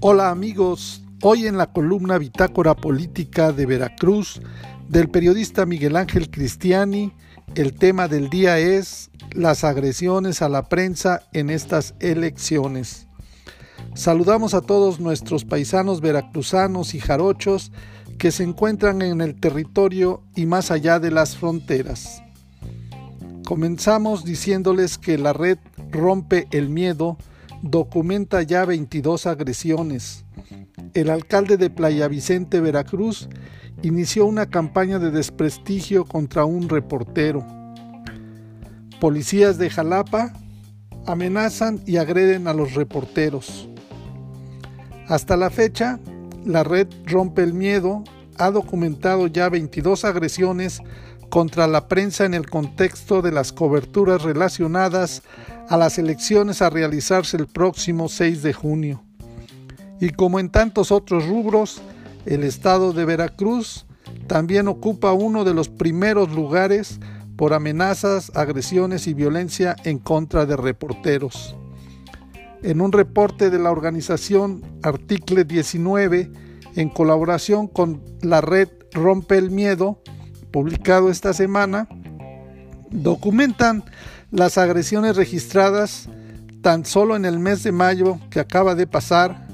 Hola amigos, hoy en la columna Bitácora Política de Veracruz del periodista Miguel Ángel Cristiani, el tema del día es las agresiones a la prensa en estas elecciones. Saludamos a todos nuestros paisanos veracruzanos y jarochos que se encuentran en el territorio y más allá de las fronteras. Comenzamos diciéndoles que la red Rompe el Miedo documenta ya 22 agresiones. El alcalde de Playa Vicente, Veracruz, inició una campaña de desprestigio contra un reportero. Policías de Jalapa amenazan y agreden a los reporteros. Hasta la fecha, la red Rompe el Miedo ha documentado ya 22 agresiones contra la prensa en el contexto de las coberturas relacionadas a las elecciones a realizarse el próximo 6 de junio. Y como en tantos otros rubros, el estado de Veracruz también ocupa uno de los primeros lugares por amenazas, agresiones y violencia en contra de reporteros. En un reporte de la organización Article 19, en colaboración con la red Rompe el Miedo, publicado esta semana, documentan las agresiones registradas tan solo en el mes de mayo que acaba de pasar,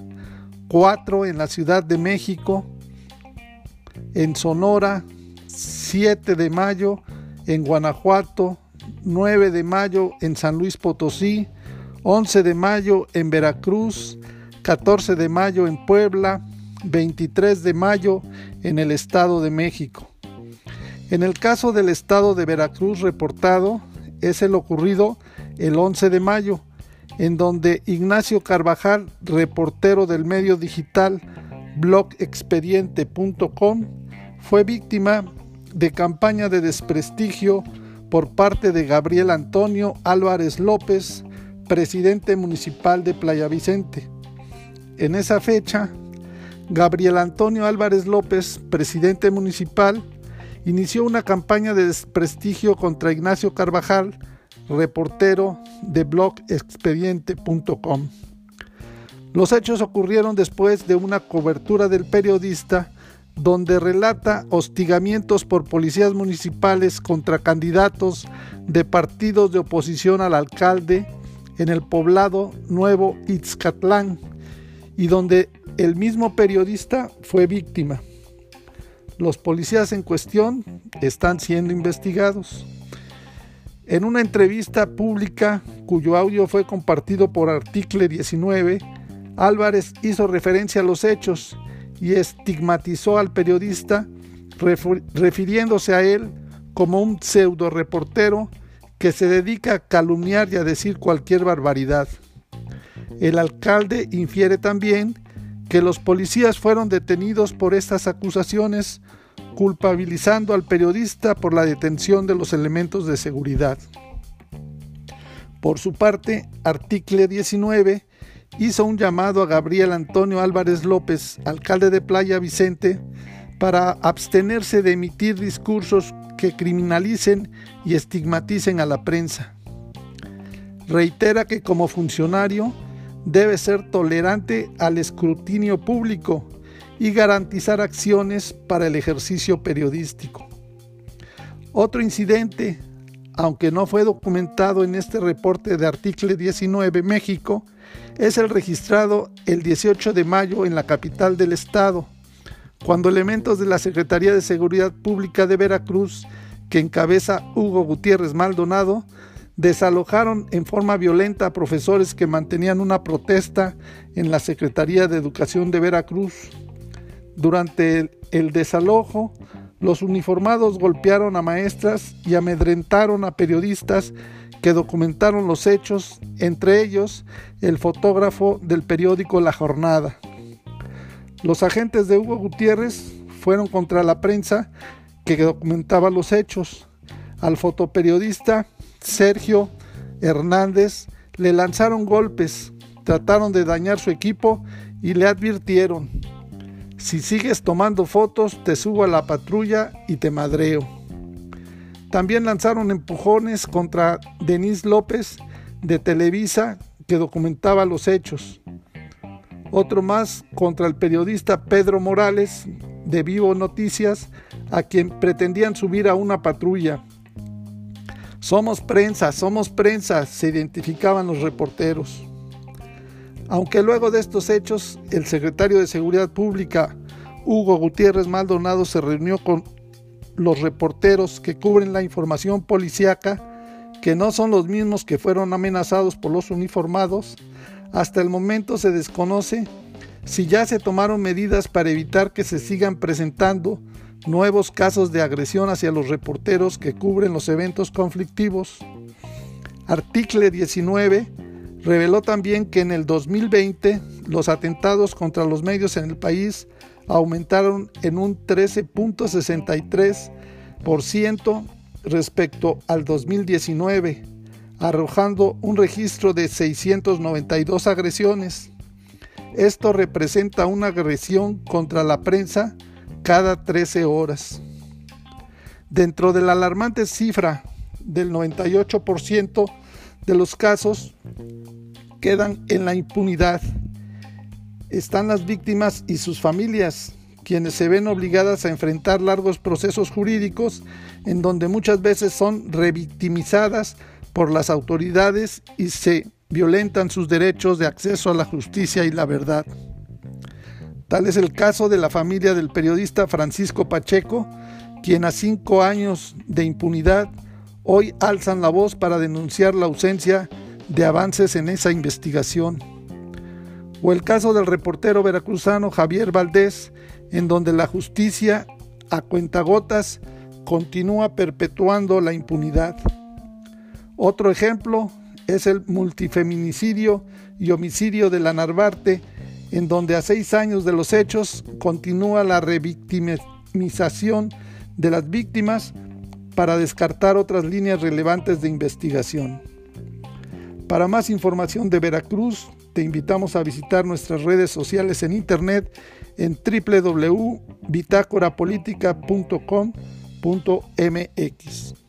cuatro en la Ciudad de México, en Sonora, 7 de mayo en Guanajuato, 9 de mayo en San Luis Potosí, 11 de mayo en Veracruz, 14 de mayo en Puebla, 23 de mayo en el Estado de México. En el caso del Estado de Veracruz reportado, es el ocurrido el 11 de mayo, en donde Ignacio Carvajal, reportero del medio digital blogexpediente.com, fue víctima de campaña de desprestigio por parte de Gabriel Antonio Álvarez López, presidente municipal de Playa Vicente. En esa fecha, Gabriel Antonio Álvarez López, presidente municipal, inició una campaña de desprestigio contra Ignacio Carvajal, reportero de blogexpediente.com. Los hechos ocurrieron después de una cobertura del periodista donde relata hostigamientos por policías municipales contra candidatos de partidos de oposición al alcalde en el poblado Nuevo Itzcatlán y donde el mismo periodista fue víctima. Los policías en cuestión están siendo investigados. En una entrevista pública cuyo audio fue compartido por Article 19, Álvarez hizo referencia a los hechos y estigmatizó al periodista refiriéndose a él como un pseudo reportero que se dedica a calumniar y a decir cualquier barbaridad. El alcalde infiere también que los policías fueron detenidos por estas acusaciones, culpabilizando al periodista por la detención de los elementos de seguridad. Por su parte, Article 19 hizo un llamado a Gabriel Antonio Álvarez López, alcalde de Playa Vicente, para abstenerse de emitir discursos que criminalicen y estigmaticen a la prensa. Reitera que como funcionario debe ser tolerante al escrutinio público y garantizar acciones para el ejercicio periodístico. Otro incidente, aunque no fue documentado en este reporte de Article 19 México, es el registrado el 18 de mayo en la capital del estado, cuando elementos de la Secretaría de Seguridad Pública de Veracruz, que encabeza Hugo Gutiérrez Maldonado, desalojaron en forma violenta a profesores que mantenían una protesta en la Secretaría de Educación de Veracruz. Durante el, desalojo, los uniformados golpearon a maestras y amedrentaron a periodistas que documentaron los hechos, entre ellos el fotógrafo del periódico La Jornada. Los agentes de Hugo Gutiérrez fueron contra la prensa que documentaba los hechos. Al fotoperiodista Sergio Hernández le lanzaron golpes, trataron de dañar su equipo y le advirtieron, si sigues tomando fotos te subo a la patrulla y te madreo. También lanzaron empujones contra Denise López de Televisa que documentaba los hechos. otro más contra el periodista Pedro Morales de Vivo Noticias, a quien pretendían subir a una patrulla. Somos prensa, somos prensa, se identificaban los reporteros. Aunque luego de estos hechos, el secretario de Seguridad Pública, Hugo Gutiérrez Maldonado, se reunió con los reporteros que cubren la información policíaca, que no son los mismos que fueron amenazados por los uniformados, hasta el momento se desconoce si ya se tomaron medidas para evitar que se sigan presentando nuevos casos de agresión hacia los reporteros que cubren los eventos conflictivos. Artículo 19 reveló también que en el 2020 los atentados contra los medios en el país aumentaron en un 13.63% respecto al 2019 arrojando un registro de 692 agresiones. Esto representa una agresión contra la prensa cada 13 horas. Dentro de la alarmante cifra del 98% de los casos quedan en la impunidad. Están las víctimas y sus familias, quienes se ven obligadas a enfrentar largos procesos jurídicos en donde muchas veces son revictimizadas por las autoridades y se violentan sus derechos de acceso a la justicia y la verdad. Tal es el caso de la familia del periodista Francisco Pacheco, quien a cinco años de impunidad hoy alzan la voz para denunciar la ausencia de avances en esa investigación. O el caso del reportero veracruzano Javier Valdés, en donde la justicia a cuentagotas continúa perpetuando la impunidad. Otro ejemplo es el multifeminicidio y homicidio de la Narvarte, en donde a seis años de los hechos continúa la revictimización de las víctimas para descartar otras líneas relevantes de investigación. Para más información de Veracruz, te invitamos a visitar nuestras redes sociales en internet en www.bitácorapolítica.com.mx.